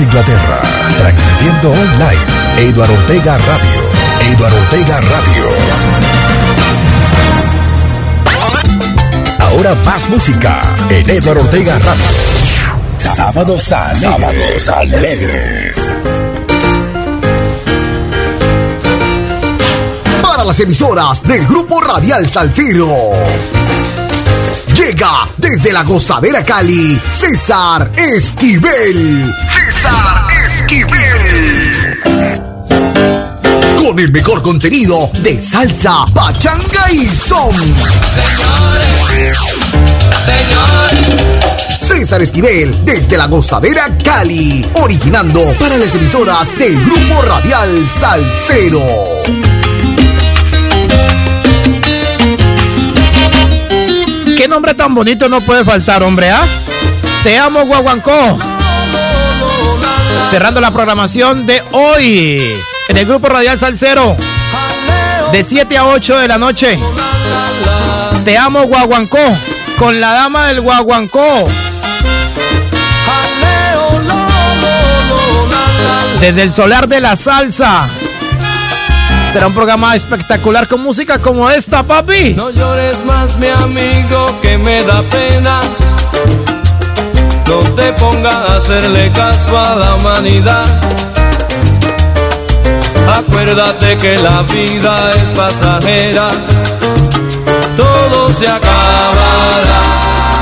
Inglaterra. Transmitiendo online. Eduardo Ortega Radio. Eduardo Ortega Radio. Ahora más música en Eduardo Ortega Radio. Sábados alegres. Sábados alegres. Para las emisoras del Grupo Radial Salciro. Llega desde la gozadera Cali, César Esquivel. César Esquivel. Con el mejor contenido de salsa, pachanga y son. César Esquivel desde la gozadera Cali, originando para las emisoras del Grupo Radial Salcero. ¿Qué nombre tan bonito no puede faltar, hombre? ¿ah? Te amo, Guaguancó. Cerrando la programación de hoy en el Grupo Radial Salcero. De 7 a 8 de la noche. Te amo, Guaguancó. Con la dama del Guaguancó. Desde el solar de la salsa. Será un programa espectacular con música como esta, papi. No llores más, mi amigo, que me da pena. No te pongas a hacerle caso a la humanidad. Acuérdate que la vida es pasajera. Todo se acabará,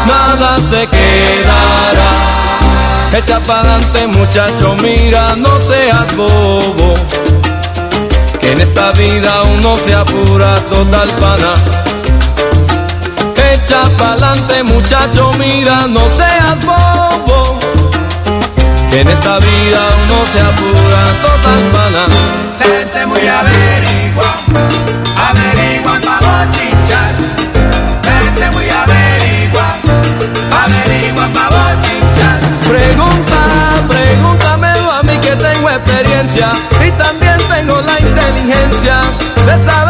nada se quedará. Echa pa'lante muchacho, mira, no seas bobo. Que en esta vida uno se apura total pana. Echa pa'lante muchacho, mira, no seas bobo. Que en esta vida uno se apura total pana. Vete muy averigua, averigua pa' bochinchar. Vete muy averigua, averigua pa' bochinchar. Pregunta, pregúntamelo a mí que tengo experiencia y también tengo la inteligencia de saber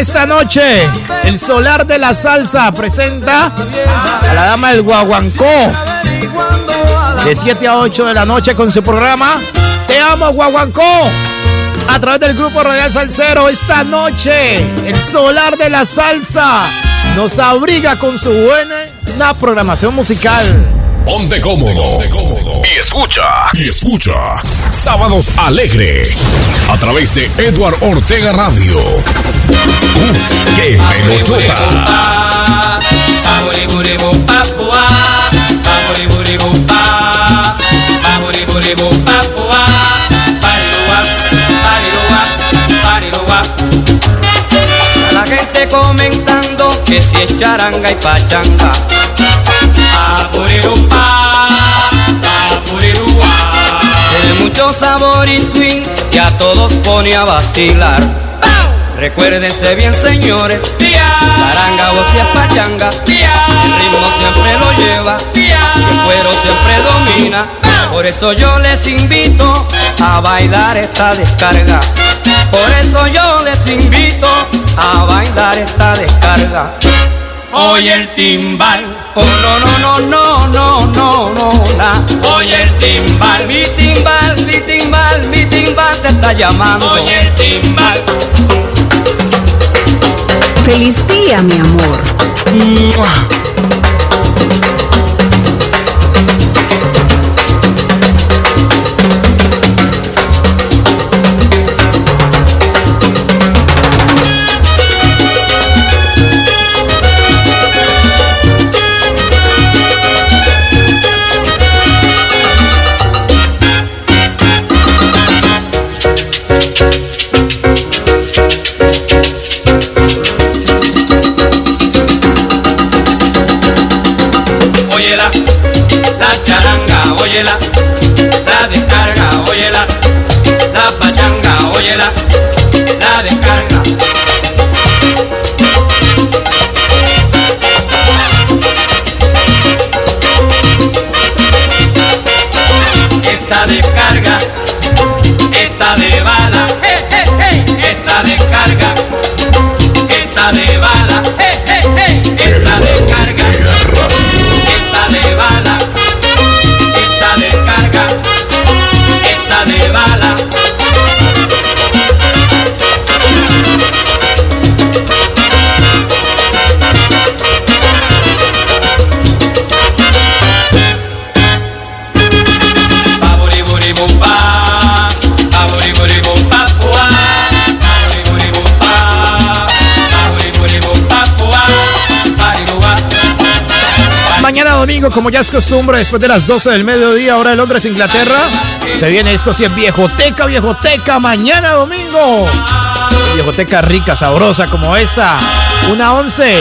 esta noche. El Solar de la Salsa presenta a la dama del Guaguancó. De 7 a 8 de la noche con su programa Te amo Guaguancó. A través del grupo Royal Salsero esta noche. El Solar de la Salsa nos abriga con su buena programación musical. Ponte cómodo. Ponte cómodo. Y escucha. Y escucha. Sábados Alegre. A través de Edward Ortega Radio. Uf, ¡Qué pelotota! La gente comentando que si es charanga y pachanga. Mucho sabor y swing y a todos pone a vacilar. Recuérdense bien, señores, charanga o si es pachanga, el ritmo siempre lo lleva el cuero siempre domina. Por eso yo les invito a bailar esta descarga. Por eso yo les invito a bailar esta descarga. Oye el timbal, oh no no no no no no no na. Oye el timbal, mi timbal, mi timbal, mi timbal te está llamando. Oye el timbal. Feliz día, mi amor. Domingo, como ya es costumbre, después de las 12 del mediodía, hora de Londres, Inglaterra, se viene esto si es viejoteca, viejoteca, mañana domingo. Viejoteca rica, sabrosa como esta. Una once.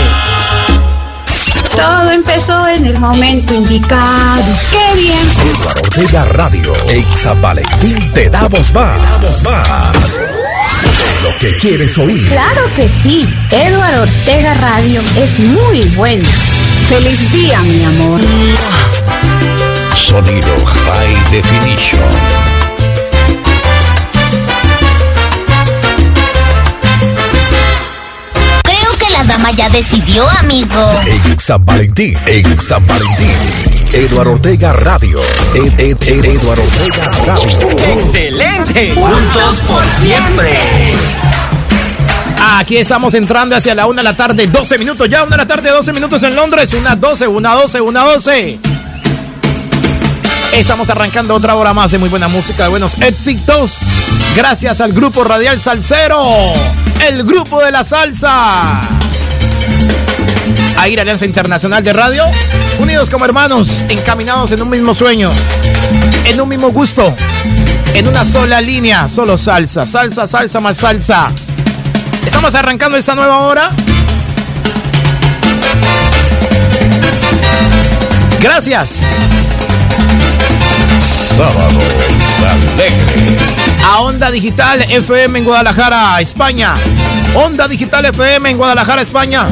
Todo empezó en el momento indicado. ¡Qué bien! Edward Ortega Radio. San Valentín te damos más. Te damos más. Lo que quieres oír. Claro que sí. Edward Ortega Radio es muy bueno. Feliz día, mi amor. Sonido High Definition. Creo que la dama ya decidió, amigo. En San Valentín. En San Valentín. Edward Ortega Radio. Ed, Ed, Ed- Edward Ortega Radio. ¡Excelente! Juntos por siempre. Aquí estamos entrando hacia la una de la tarde, 12 minutos. Ya una de la tarde, 12 minutos en Londres. Una 12, una 12, una 12. Estamos arrancando otra hora más de muy buena música, de buenos éxitos. Gracias al grupo Radial Salsero, el grupo de la salsa. AIR Alianza Internacional de Radio, unidos como hermanos, encaminados en un mismo sueño, en un mismo gusto, en una sola línea, solo salsa, salsa, salsa más salsa. Estamos arrancando esta nueva hora. Gracias Sábado Alegre. a Onda Digital FM en Guadalajara, España. Onda Digital FM en Guadalajara, España.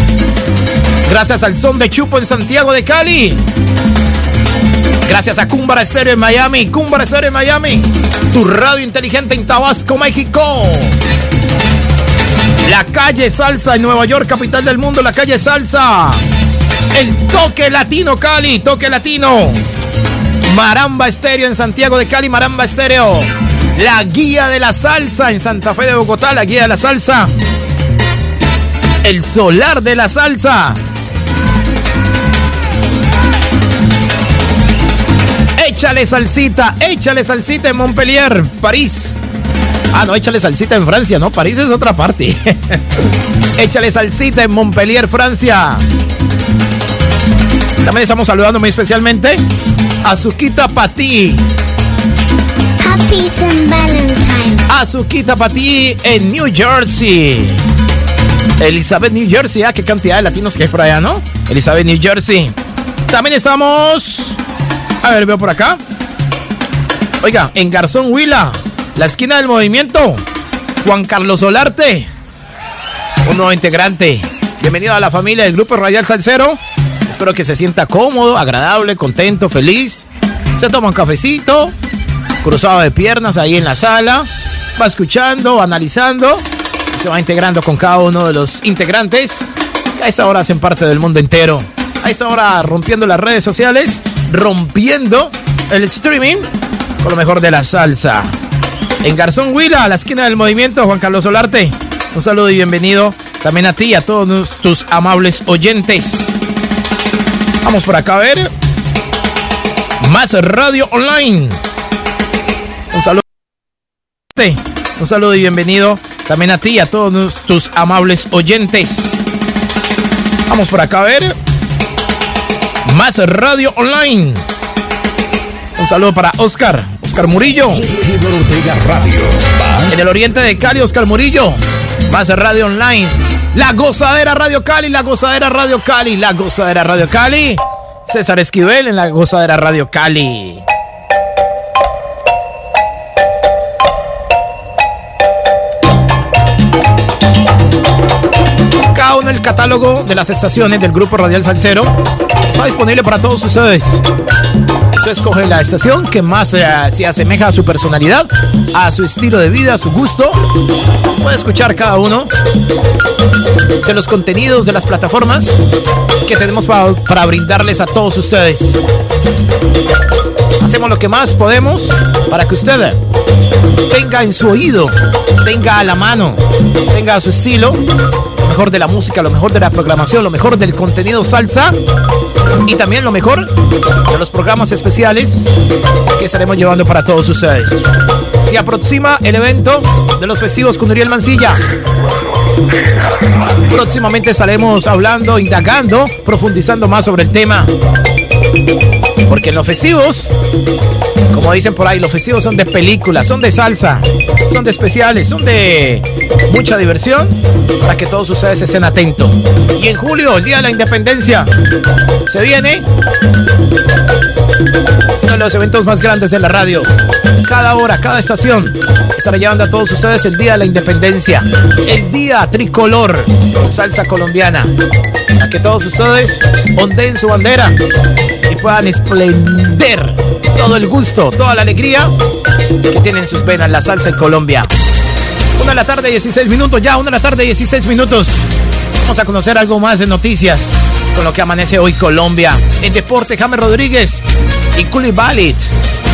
Gracias al Son de Chupo en Santiago de Cali. Gracias a Cumbara Estéreo en Miami. Cumbara Estéreo en Miami. Tu radio inteligente en Tabasco, México. La calle Salsa en Nueva York, capital del mundo. La calle Salsa. El toque latino Cali. Toque latino. Maramba Estéreo en Santiago de Cali. Maramba Estéreo. La guía de la salsa en Santa Fe de Bogotá. La guía de la salsa. El solar de la salsa. Échale salsita, échale salsita en Montpellier, París. Ah, no, échale salsita en Francia, no, París es otra parte. échale salsita en Montpellier, Francia. También estamos saludando muy especialmente a Suquita Pati. Happy St. Valentine. A Suquita Pati en New Jersey. Elizabeth, New Jersey. Ah, qué cantidad de latinos que hay por allá, ¿no? Elizabeth, New Jersey. También estamos. A ver, veo por acá. Oiga, en Garzón Huila, la esquina del movimiento. Juan Carlos Solarte. Un nuevo integrante. Bienvenido a la familia del Grupo Radial Salcero. Espero que se sienta cómodo, agradable, contento, feliz. Se toma un cafecito, cruzado de piernas ahí en la sala. Va escuchando, analizando se va integrando con cada uno de los integrantes que a esta hora hacen parte del mundo entero. A esta hora rompiendo las redes sociales, rompiendo el streaming con lo mejor de la salsa. En Garzón Huila, a la esquina del movimiento, Juan Carlos Solarte. Un saludo y bienvenido también a ti y a todos tus amables oyentes. Vamos por acá a ver. Más radio online. Un saludo. Un saludo y bienvenido también a ti y a todos tus amables oyentes. Vamos por acá a ver. Más radio online. Un saludo para Oscar, Oscar Murillo. Radio. En el oriente de Cali, Oscar Murillo. Más radio online. La gozadera Radio Cali, la gozadera Radio Cali, la gozadera Radio Cali. César Esquivel en la gozadera Radio Cali. El catálogo de las estaciones del Grupo Radial Salcero está disponible para todos ustedes. Usted escoge la estación que más eh, se asemeja a su personalidad, a su estilo de vida, a su gusto. Puede escuchar cada uno de los contenidos de las plataformas que tenemos para, para brindarles a todos ustedes. Hacemos lo que más podemos para que usted tenga en su oído, tenga a la mano, tenga a su estilo lo mejor de la música, lo mejor de la programación, lo mejor del contenido salsa y también lo mejor de los programas especiales que estaremos llevando para todos ustedes. Se aproxima el evento de los festivos con Uriel Mancilla. Próximamente estaremos hablando, indagando, profundizando más sobre el tema. Porque en los festivos, como dicen por ahí, los festivos son de películas, son de salsa, son de especiales, son de mucha diversión para que todos ustedes estén atentos. Y en julio, el Día de la Independencia, se viene uno de los eventos más grandes de la radio. Cada hora, cada estación estará llevando a todos ustedes el Día de la Independencia, el Día Tricolor, salsa colombiana, para que todos ustedes ondeen su bandera y puedan esplender todo el gusto, toda la alegría que tienen en sus venas la salsa en Colombia. Una de la tarde, 16 minutos, ya, una de la tarde, 16 minutos. Vamos a conocer algo más de noticias con lo que amanece hoy Colombia. En deporte, James Rodríguez y Koulibaly.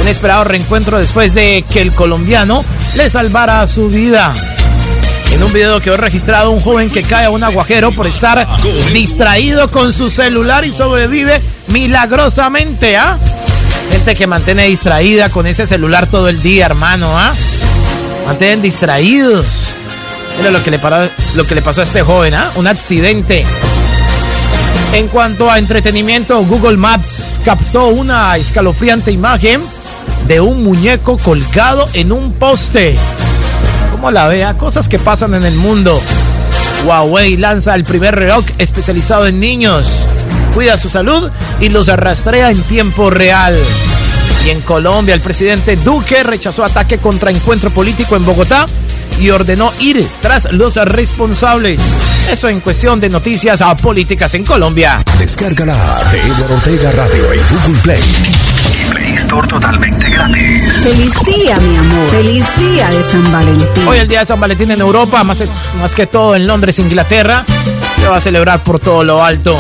Un esperado reencuentro después de que el colombiano le salvara su vida. En un video quedó registrado un joven que cae a un aguajero por estar distraído con su celular y sobrevive milagrosamente, ¿ah? Gente que mantiene distraída con ese celular todo el día, hermano, ¿ah? Mantienen distraídos. Mira lo que le, pasó a este joven, ¿ah? Un accidente. En cuanto a entretenimiento, Google Maps captó una escalofriante imagen de un muñeco colgado en un poste. ¿Cómo la vea? Cosas que pasan en el mundo. Huawei lanza el primer reloj especializado en niños cuida su salud y los arrastrea en tiempo real. Y en Colombia, el presidente Duque rechazó ataque contra encuentro político en Bogotá y ordenó ir tras los responsables. Eso en cuestión de noticias a políticas en Colombia. Descárgala de Eduardo Ortega Radio en Google Play. Y totalmente gratis. Feliz día, mi amor. Feliz día de San Valentín. Hoy el día de San Valentín en Europa, más, más que todo en Londres, Inglaterra, se va a celebrar por todo lo alto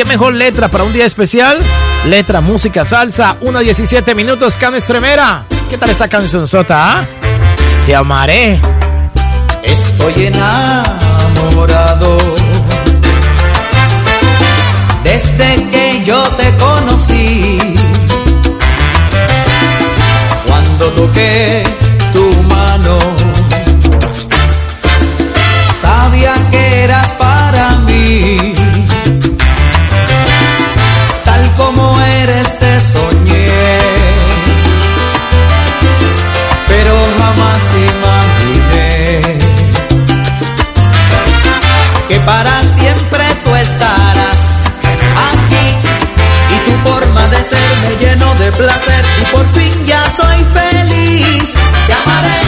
qué mejor letra para un día especial. Letra, música, salsa, 1.17 minutos, Cano Estremera. ¿Qué tal esa canción sota? Ah? Te amaré. Estoy enamorado. Desde que yo te conocí. Cuando toqué tu mano estarás aquí. Y tu forma de ser me lleno de placer. Y por fin ya soy feliz. Te amaré,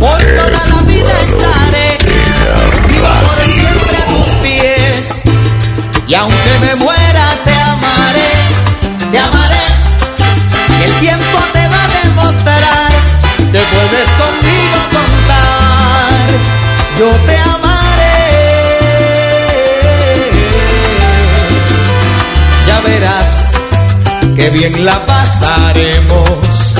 por toda la vida estaré, vivo por siempre a tus pies. Y aunque me muera que bien la pasaremos.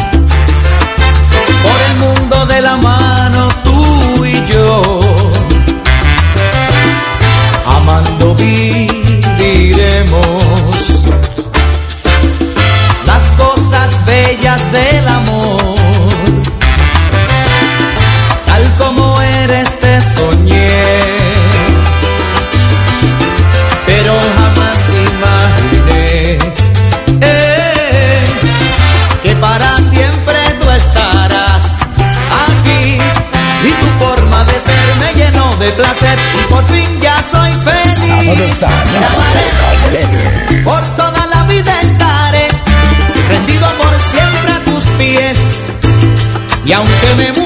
Por el mundo de la mano tú y yo, amando viviremos las cosas bellas del amor. Por toda la vida estaré rendido por siempre a tus pies. Y aunque me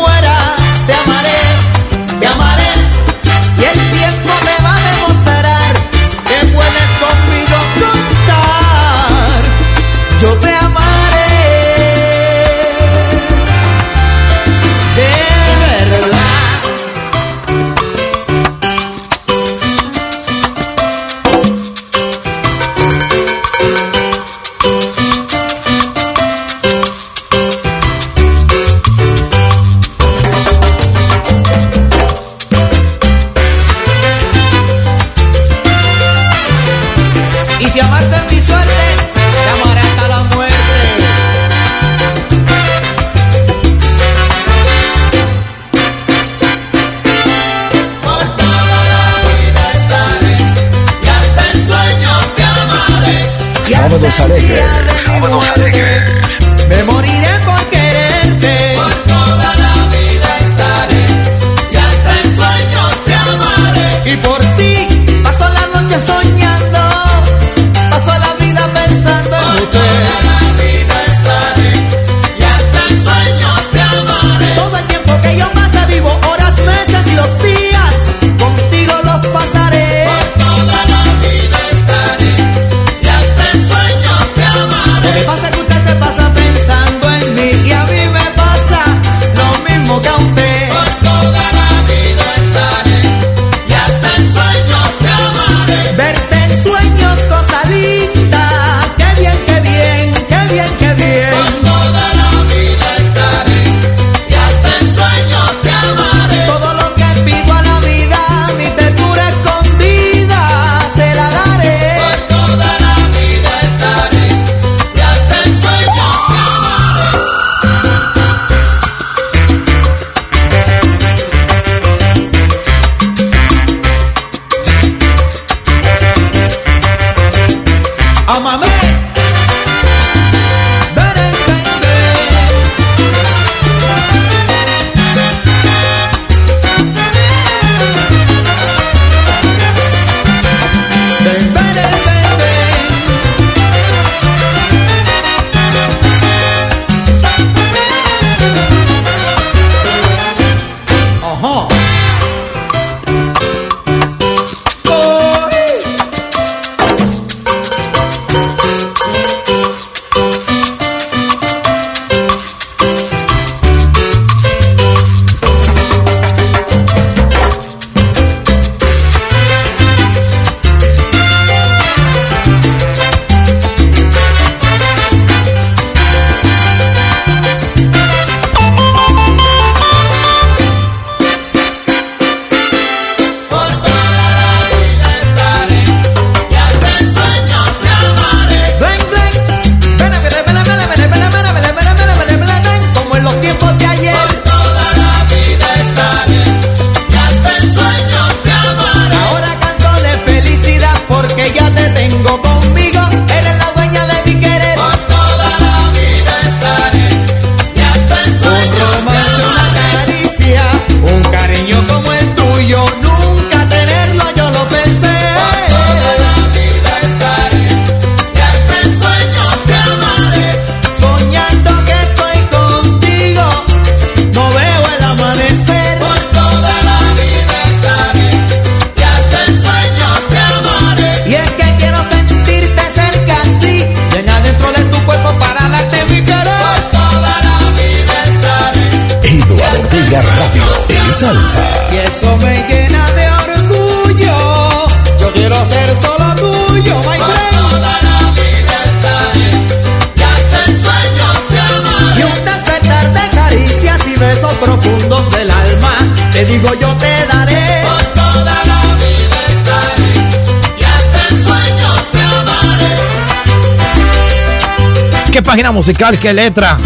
página musical, qué letra.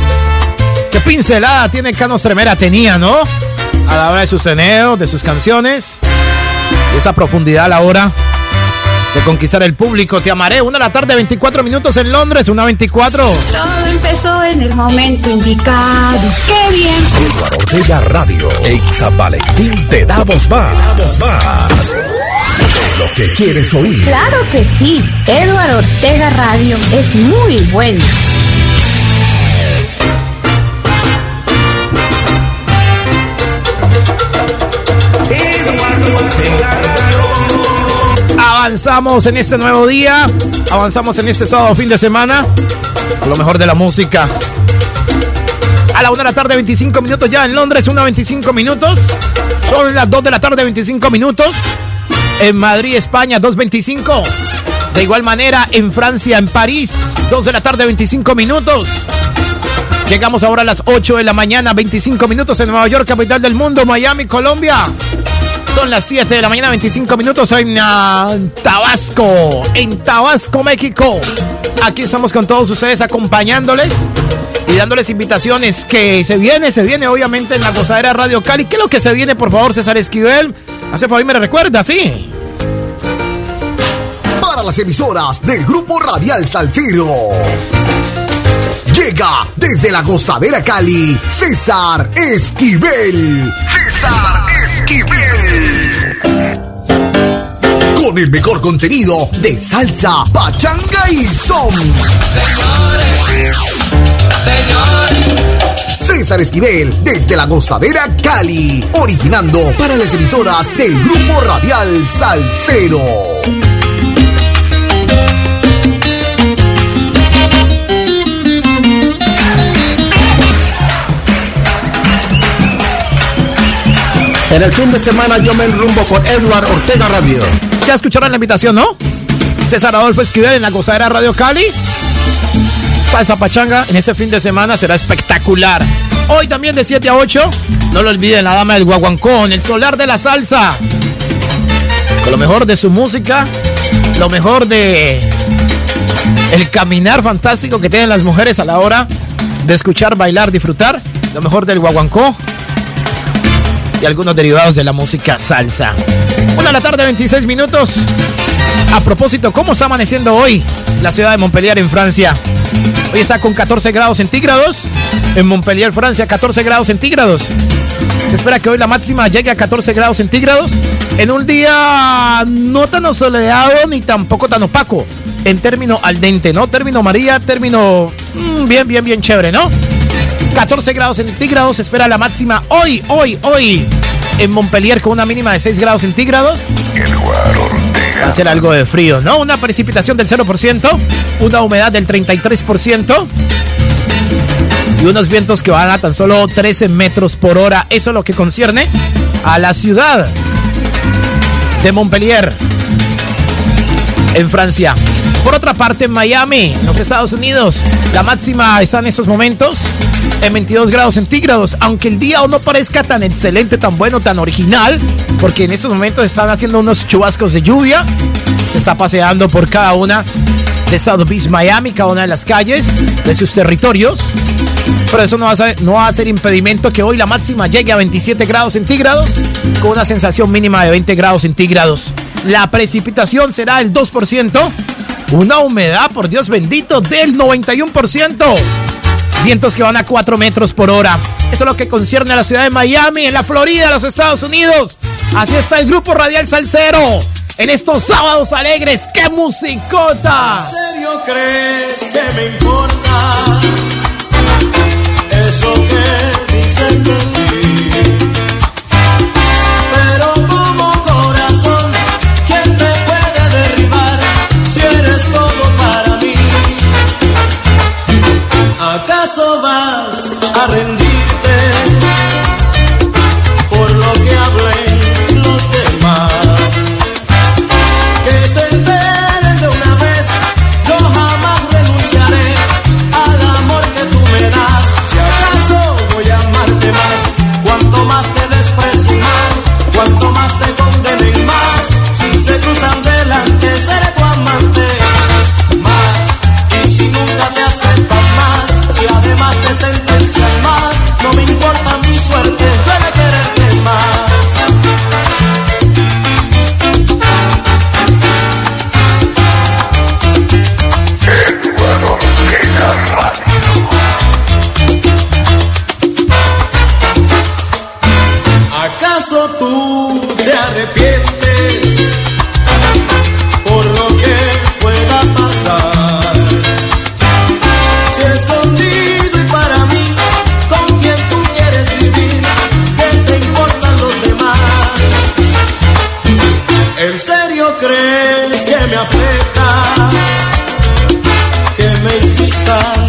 Qué pincelada tiene Cano Tremera tenía, ¿no? A la hora de sus eneos, de sus canciones. Y esa profundidad a la hora de conquistar el público. Te amaré. Una de la tarde, 24 minutos en Londres, una 24. Todo empezó en el momento indicado. ¡Qué bien! Eduardo Ortega Radio. San Valentín te damos más. Te damos más. Lo que quieres oír. Claro que sí. Eduardo Ortega Radio es muy bueno. Avanzamos en este nuevo día. Avanzamos en este sábado fin de semana. Con lo mejor de la música. A la 1 de la tarde, 25 minutos ya en Londres, 1 25 minutos. Son las 2 de la tarde, 25 minutos. En Madrid, España, 2.25. De igual manera, en Francia, en París, 2 de la tarde, 25 minutos. Llegamos ahora a las 8 de la mañana, 25 minutos en Nueva York, capital del mundo, Miami, Colombia. Son las 7 de la mañana, 25 minutos en uh, Tabasco, en Tabasco, México. Aquí estamos con todos ustedes acompañándoles y dándoles invitaciones que se viene, se viene obviamente en la gozadera Radio Cali. ¿Qué es lo que se viene, por favor, César Esquivel? Hace favor y me recuerda, sí. Para las emisoras del Grupo Radial Salciro. Llega desde la gozadera Cali, César Esquivel. César Esquivel. Con el mejor contenido de salsa, pachanga y son. César Esquivel desde la gozadera Cali, originando para las emisoras del Grupo Radial Salcero. En el fin de semana yo me enrumbo con Edward Ortega Radio. Ya escucharon la invitación, ¿no? César Adolfo Esquivel en la gozadera Radio Cali. Salsa Pachanga en ese fin de semana será espectacular. Hoy también de 7 a 8. No lo olviden, la dama del guaguancón, el solar de la salsa. Con lo mejor de su música, lo mejor de el caminar fantástico que tienen las mujeres a la hora de escuchar, bailar, disfrutar. Lo mejor del guaguancó y algunos derivados de la música salsa. La tarde, 26 minutos. A propósito, ¿cómo está amaneciendo hoy la ciudad de Montpellier en Francia? Hoy está con 14 grados centígrados. En Montpellier, Francia, 14 grados centígrados. Se espera que hoy la máxima llegue a 14 grados centígrados. En un día no tan soleado ni tampoco tan opaco. En término al dente, ¿no? Término María, término mmm, bien, bien, bien chévere, ¿no? 14 grados centígrados. Se espera la máxima hoy, hoy, hoy. En Montpellier con una mínima de 6 grados centígrados. Va a ser algo de frío, ¿no? Una precipitación del 0%, una humedad del 33% y unos vientos que van a tan solo 13 metros por hora. Eso es lo que concierne a la ciudad de Montpellier, en Francia. Por otra parte, en Miami, en los Estados Unidos, la máxima está en estos momentos en 22 grados centígrados, aunque el día no parezca tan excelente, tan bueno, tan original, porque en estos momentos están haciendo unos chubascos de lluvia, se está paseando por cada una de South Beach, Miami, cada una de las calles de sus territorios, pero eso no va, a ser, no va a ser impedimento que hoy la máxima llegue a 27 grados centígrados, con una sensación mínima de 20 grados centígrados. La precipitación será el 2%, una humedad, por Dios bendito, del 91% vientos que van a 4 metros por hora. Eso es lo que concierne a la ciudad de Miami, en la Florida, los Estados Unidos. Así está el grupo Radial Salcero. En estos sábados alegres, ¡qué musicota! ¿En serio crees que me importa eso que dicen de ti? Vas que me hiciste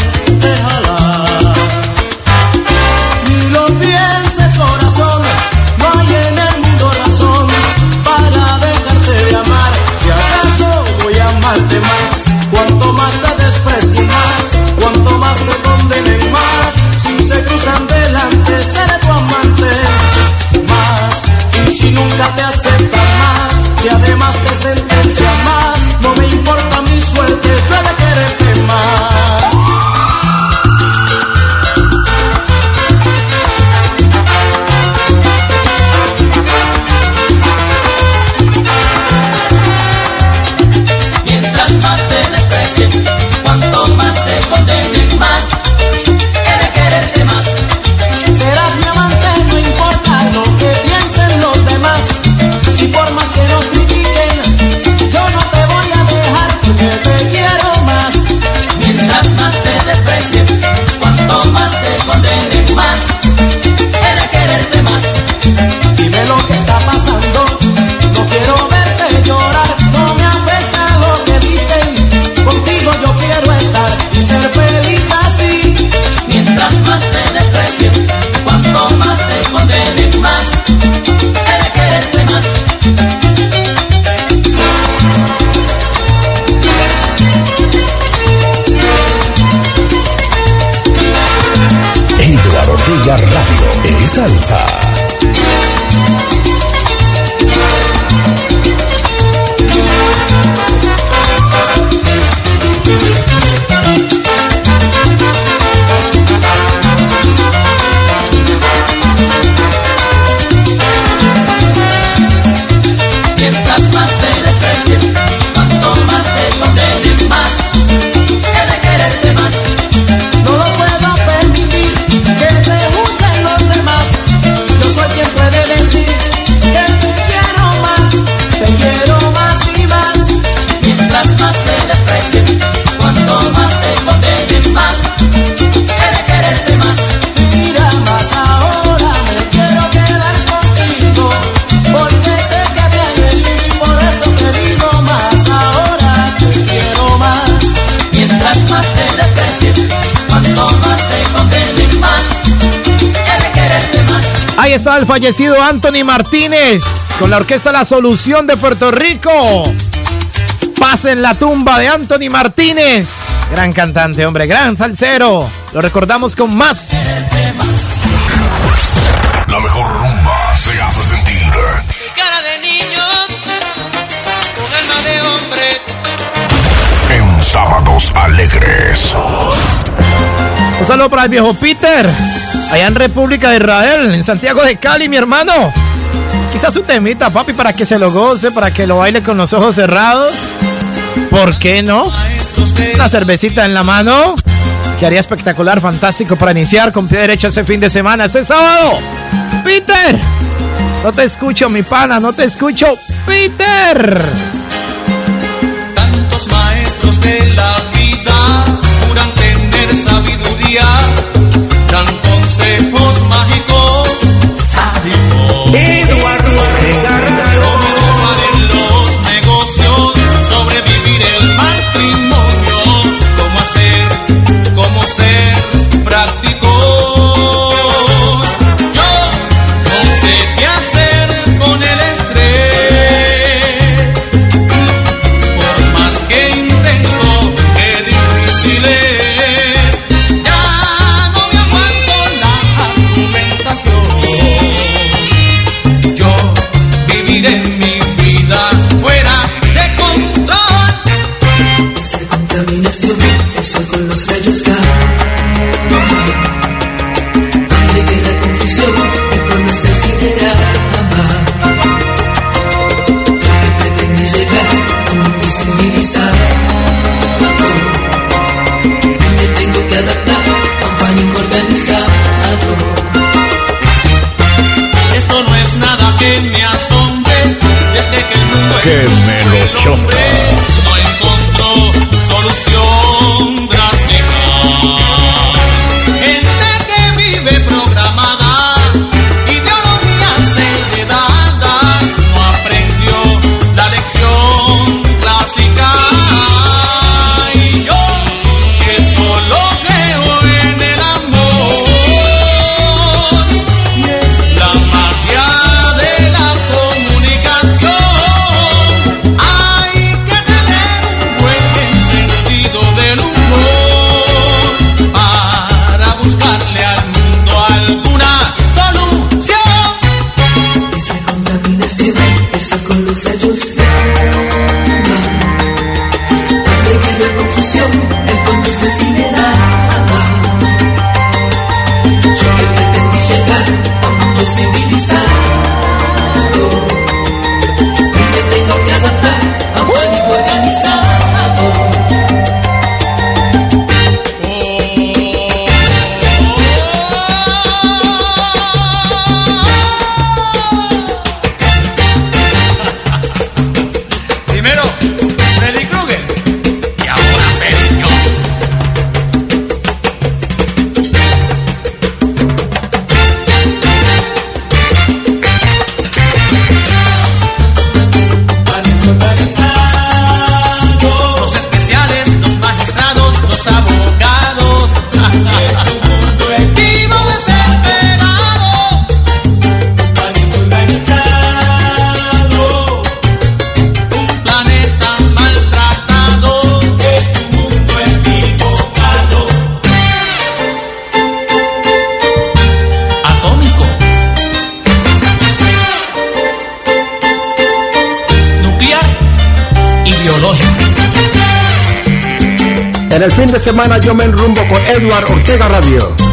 está el fallecido Anthony Martínez con la orquesta La Solución de Puerto Rico. Pasen la tumba de Anthony Martínez. Gran cantante, hombre, gran salsero. Lo recordamos con más. La mejor rumba se hace sentir. Cara de niño, con alma de hombre. En sábados alegres. Un saludo para el viejo Peter allá en República de Israel, en Santiago de Cali, mi hermano. Quizás su temita, papi, para que se lo goce, para que lo baile con los ojos cerrados. ¿Por qué no? Una cervecita en la mano. Que haría espectacular, fantástico para iniciar con pie derecho ese fin de semana, ese sábado. Peter, no te escucho, mi pana, no te escucho. Peter. Tantos maestros de la vida juran tener sabiduría say, semana yo me enrumbo con Edward Ortega Radio.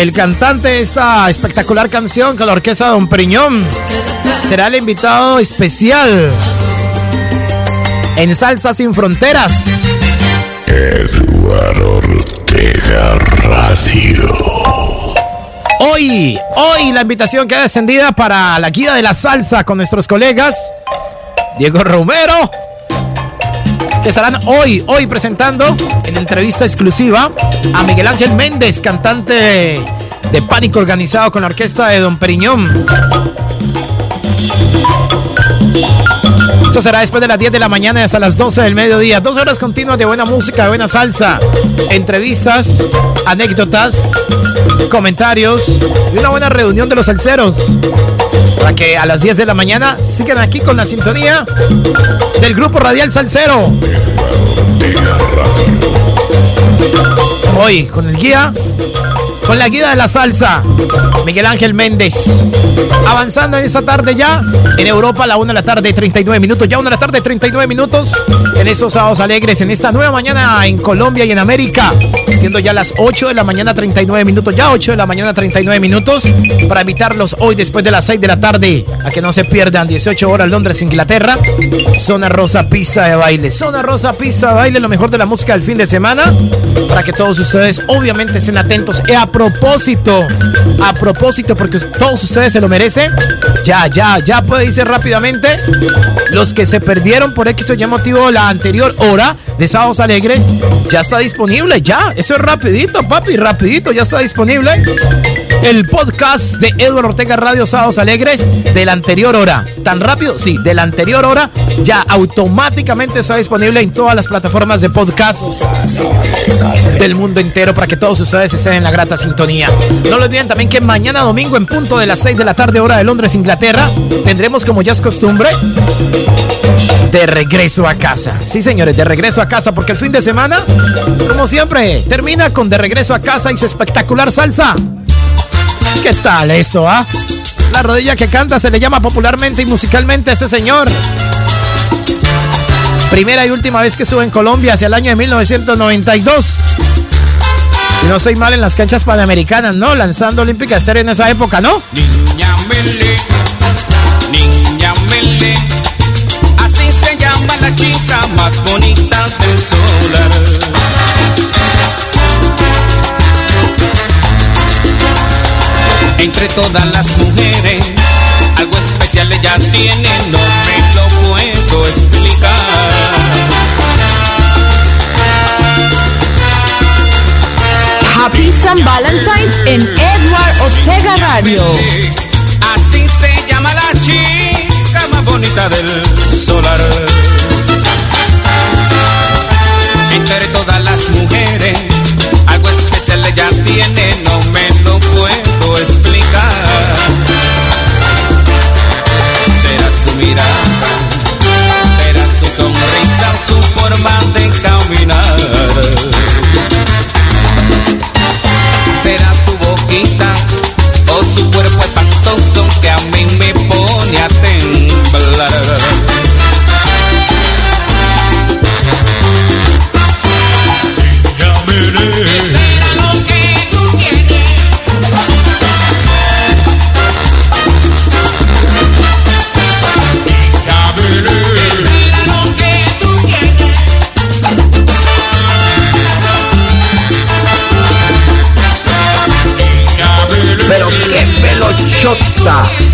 El cantante de esta espectacular canción con la orquesta Don Priñón, será el invitado especial en Salsa Sin Fronteras. Eduardo Ortega Radio. Hoy, hoy la invitación queda extendida para la guía de la salsa con nuestros colegas Diego Romero, que estarán hoy, hoy presentando en entrevista exclusiva a Miguel Ángel Méndez, cantante de, de Pánico organizado con la orquesta de Don Periñón. Eso será después de las 10 de la mañana y hasta las 12 del mediodía. Dos horas continuas de buena música, de buena salsa, entrevistas, anécdotas, comentarios y una buena reunión de los salseros. Para que a las 10 de la mañana sigan aquí con la sintonía del grupo Radial Salsero. Hoy con el guía, con la guía de la salsa, Miguel Ángel Méndez. Avanzando en esta tarde ya, en Europa a la 1 de la tarde, 39 minutos. Ya 1 de la tarde, 39 minutos. En estos sábados alegres, en esta nueva mañana en Colombia y en América. Siendo ya las 8 de la mañana, 39 minutos. Ya 8 de la mañana, 39 minutos. Para invitarlos hoy después de las 6 de la tarde a que no se pierdan 18 horas Londres, Inglaterra. Zona Rosa Pista de Baile. Zona Rosa Pista de Baile, lo mejor de la música del fin de semana. Para que todos ustedes obviamente estén atentos. Y a propósito, a propósito, porque todos ustedes se lo merecen. Ya, ya, ya puede irse rápidamente. Los que se perdieron por X o Y motivo la anterior hora de Sábados Alegres, ya está disponible. Ya, eso es rapidito, papi, rapidito, ya está disponible. El podcast de Edward Ortega Radio Sábados Alegres de la anterior hora. ¿Tan rápido? Sí, de la anterior hora ya automáticamente está disponible en todas las plataformas de podcast del mundo entero para que todos ustedes estén en la grata sintonía. No lo olviden también que mañana domingo en punto de las 6 de la tarde hora de Londres, Inglaterra, tendremos como ya es costumbre de regreso a casa. Sí, señores, de regreso a casa porque el fin de semana, como siempre, termina con de regreso a casa y su espectacular salsa. ¿Qué tal eso, ah? La rodilla que canta se le llama popularmente y musicalmente a ese señor. Primera y última vez que sube en Colombia hacia el año de 1992. Y no soy mal en las canchas panamericanas, ¿no? Lanzando Olímpica Estéreo en esa época, ¿no? Niña Mele, niña Mele, así se llama la chica más bonita del solar. Entre todas las mujeres, algo especial ella tiene, no me lo puedo explicar. Happy San Valentine's en Edward Ortega Radio. Así se llama la chica más bonita del solar. Entre todas las mujeres, algo especial ella tiene, no me lo puedo explicar. Será su mirada, será su sonrisa, su forma de caminar. J.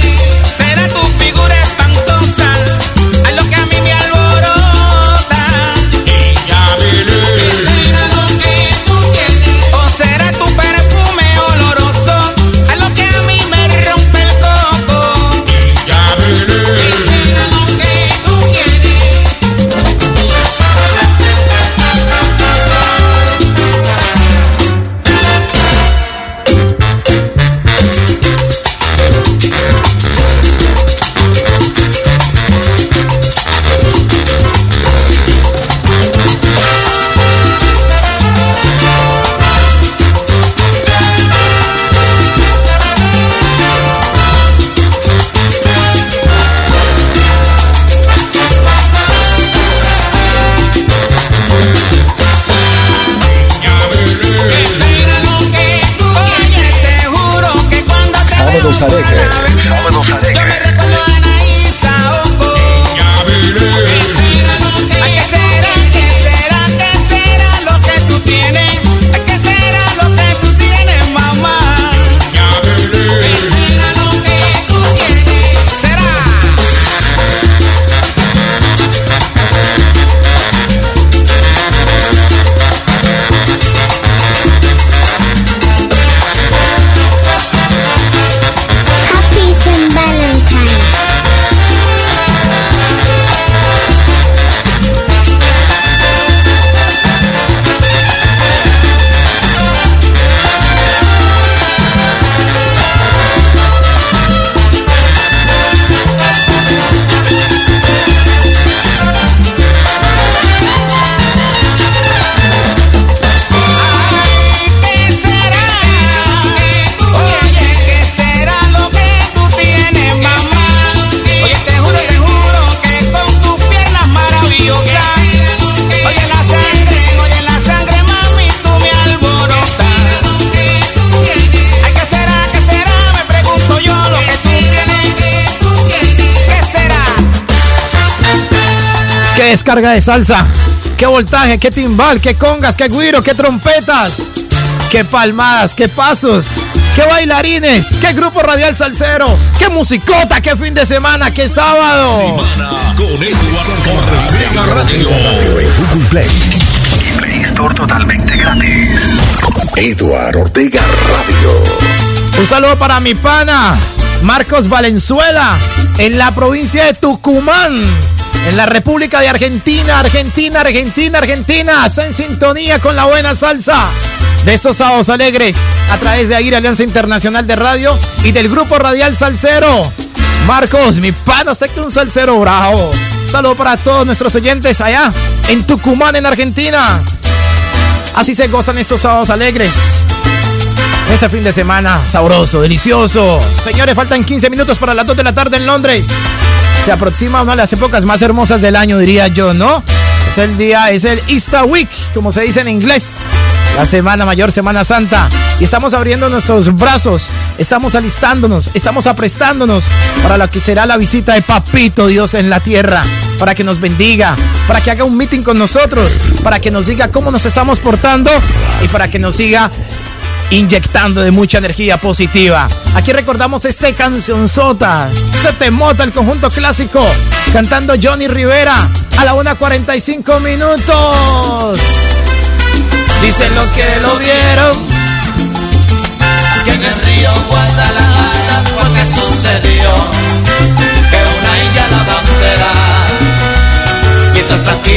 Qué descarga de salsa, qué voltaje, qué timbal, qué congas, qué guiro, qué trompetas, qué palmadas, qué pasos, qué bailarines, qué grupo radial salsero, qué musicota, qué fin de semana, qué sábado. Semana con Edward Ortega Radio. en Google Play. Y Play. Store totalmente gratis. Edward Ortega Radio. Un saludo para mi pana, Marcos Valenzuela, en la provincia de Tucumán, en la República de Argentina, Argentina, Argentina, Argentina. Está en sintonía con la buena salsa de estos sábados alegres a través de Aguirre Alianza Internacional de Radio y del Grupo Radial Salcero. Marcos, mi pana, sé que un salsero bravo. Un saludo para todos nuestros oyentes allá en Tucumán, en Argentina. Así se gozan estos sábados alegres. Ese fin de semana sabroso, delicioso. Señores, faltan 15 minutos para las 2 de la tarde en Londres. Se aproxima una de las épocas más hermosas del año, diría yo, ¿no? Es el día, es el Easter Week, como se dice en inglés. La semana mayor, Semana Santa. Y estamos abriendo nuestros brazos, estamos alistándonos, estamos aprestándonos para lo que será la visita de Papito Dios en la tierra. Para que nos bendiga, para que haga un meeting con nosotros, para que nos diga cómo nos estamos portando y para que nos siga inyectando de mucha energía positiva. Aquí recordamos este cancionzota, este temota, el conjunto clásico, cantando Johnny Rivera a la 1.45 minutos. Dicen los que lo vieron que en el río Guadalajara fue que sucedió que una india la bandera mientras tranquila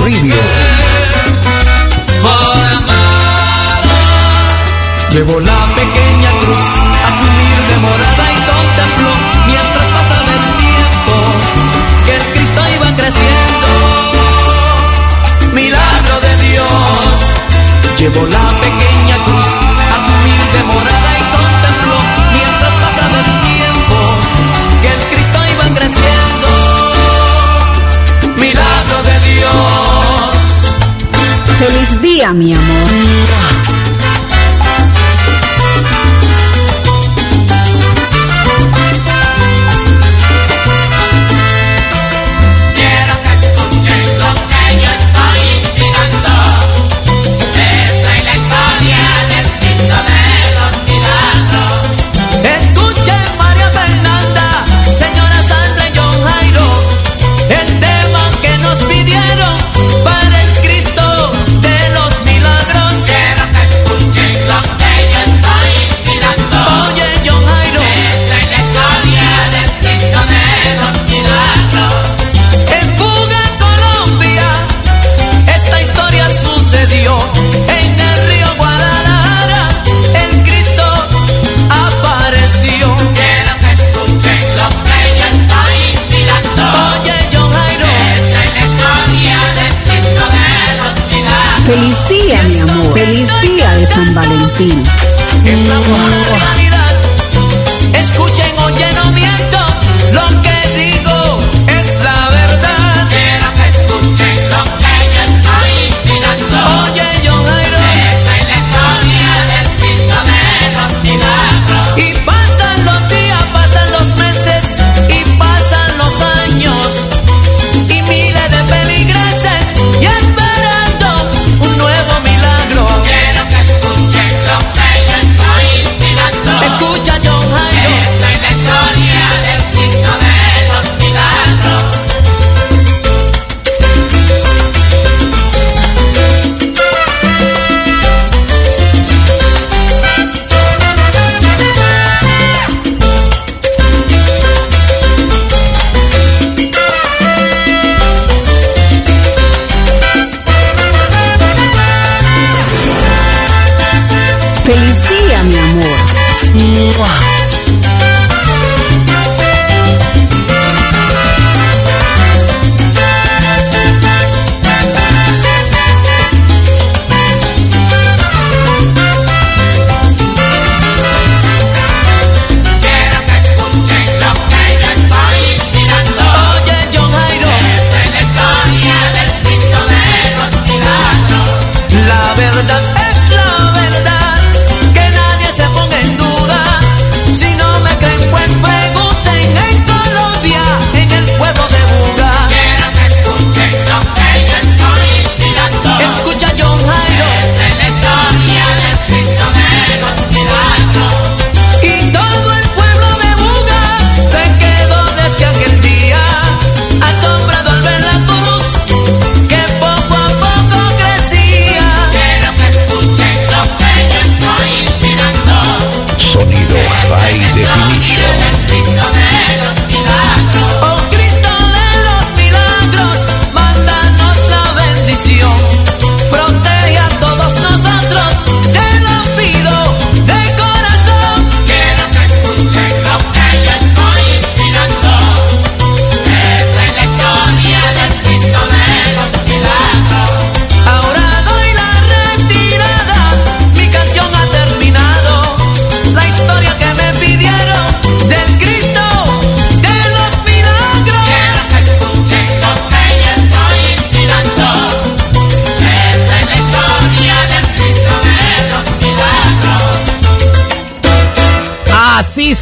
Más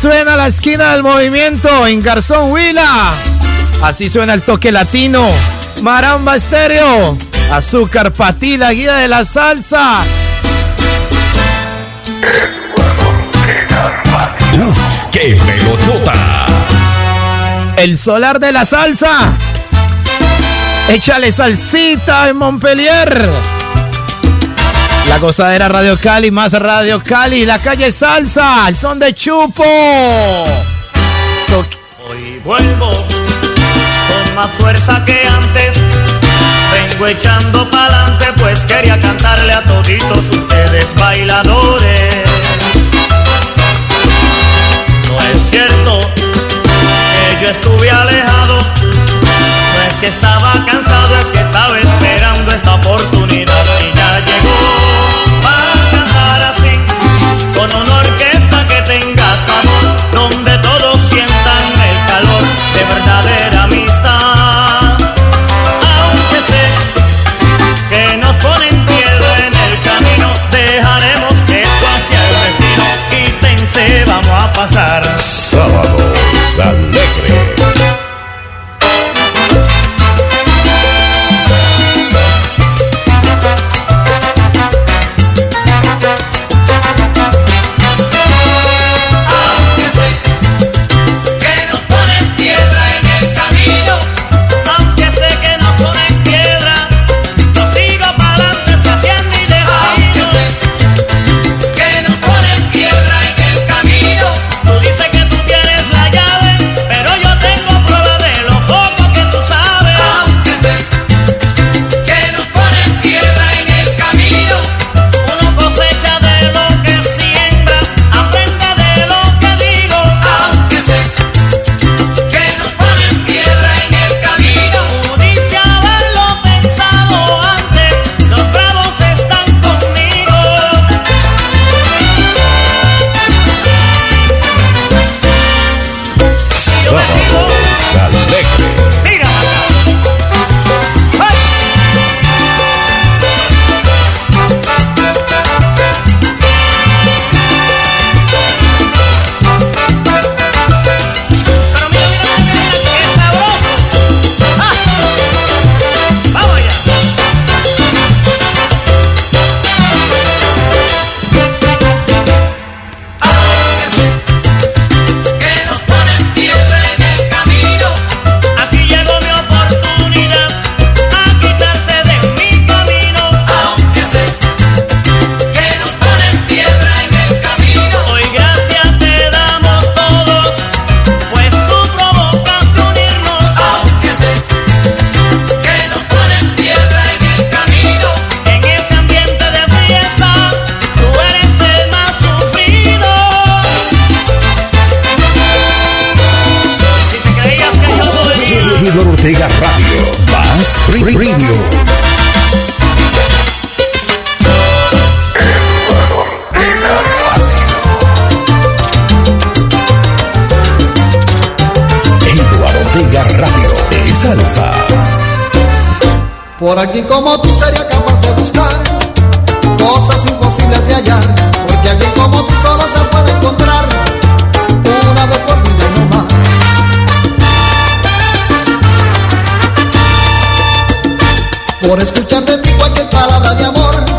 suena la esquina del movimiento en Garzón Huila. Así suena el toque latino. Maramba estéreo. Azúcar Patí, la guía de la salsa. ¡Uf! ¡Qué! El solar de la salsa. Échale salsita en Montpellier. La gozadera Radio Cali, más Radio Cali, la calle Salsa, el son de Chupo. Hoy vuelvo con más fuerza que antes. Vengo echando pa'lante, pues quería cantarle a toditos ustedes bailadores. No es cierto que yo estuve alejado. No es que estaba cansado, es que estaba esperando esta oportunidad llegó para cantar así, con honor que digo aquel palabra de amor.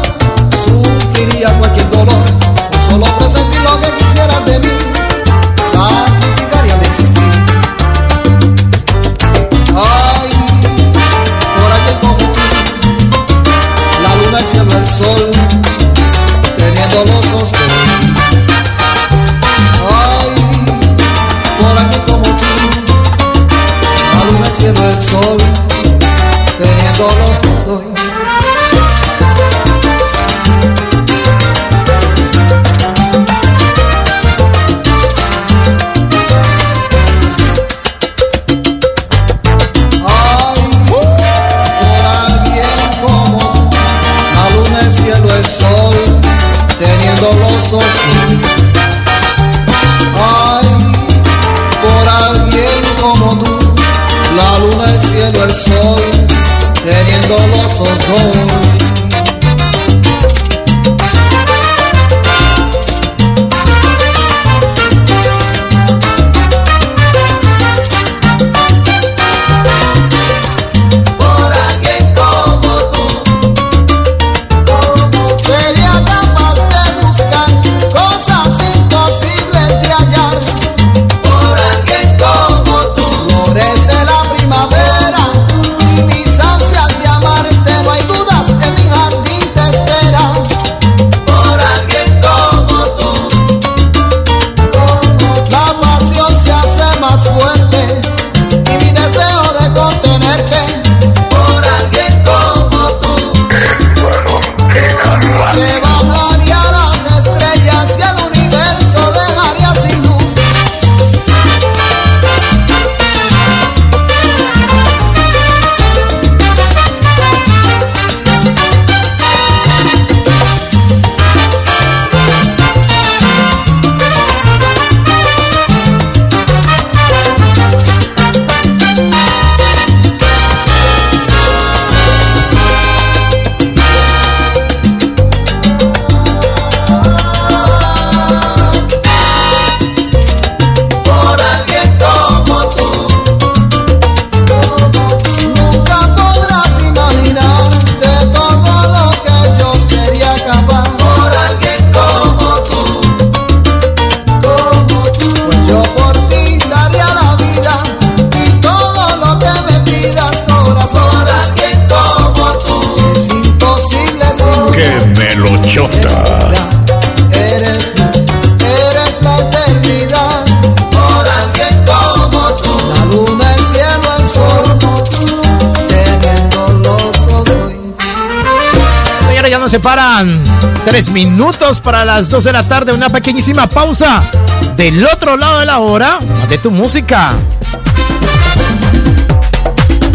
Tres minutos para las dos de la tarde. Una pequeñísima pausa. Del otro lado de la hora, de tu música.